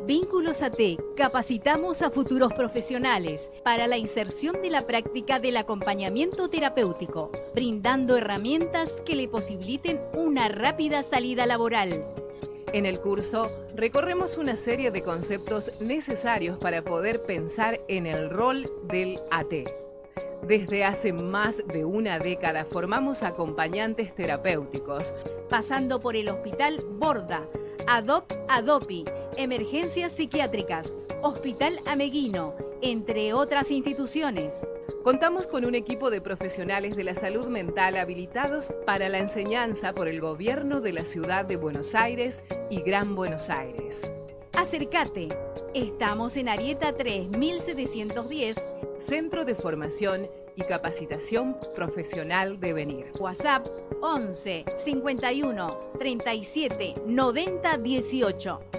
Vínculos AT, capacitamos a futuros profesionales para la inserción de la práctica del acompañamiento terapéutico, brindando herramientas que le posibiliten una rápida salida laboral. En el curso recorremos una serie de conceptos necesarios para poder pensar en el rol del AT. Desde hace más de una década formamos acompañantes terapéuticos, pasando por el Hospital Borda, ADOP ADOPI, Emergencias Psiquiátricas, Hospital Ameguino, entre otras instituciones. Contamos con un equipo de profesionales de la salud mental habilitados para la enseñanza por el gobierno de la ciudad de Buenos Aires y Gran Buenos Aires. Acércate. Estamos en Arieta 3710, Centro de Formación y Capacitación Profesional de Venir. WhatsApp 11 51 37 90 18.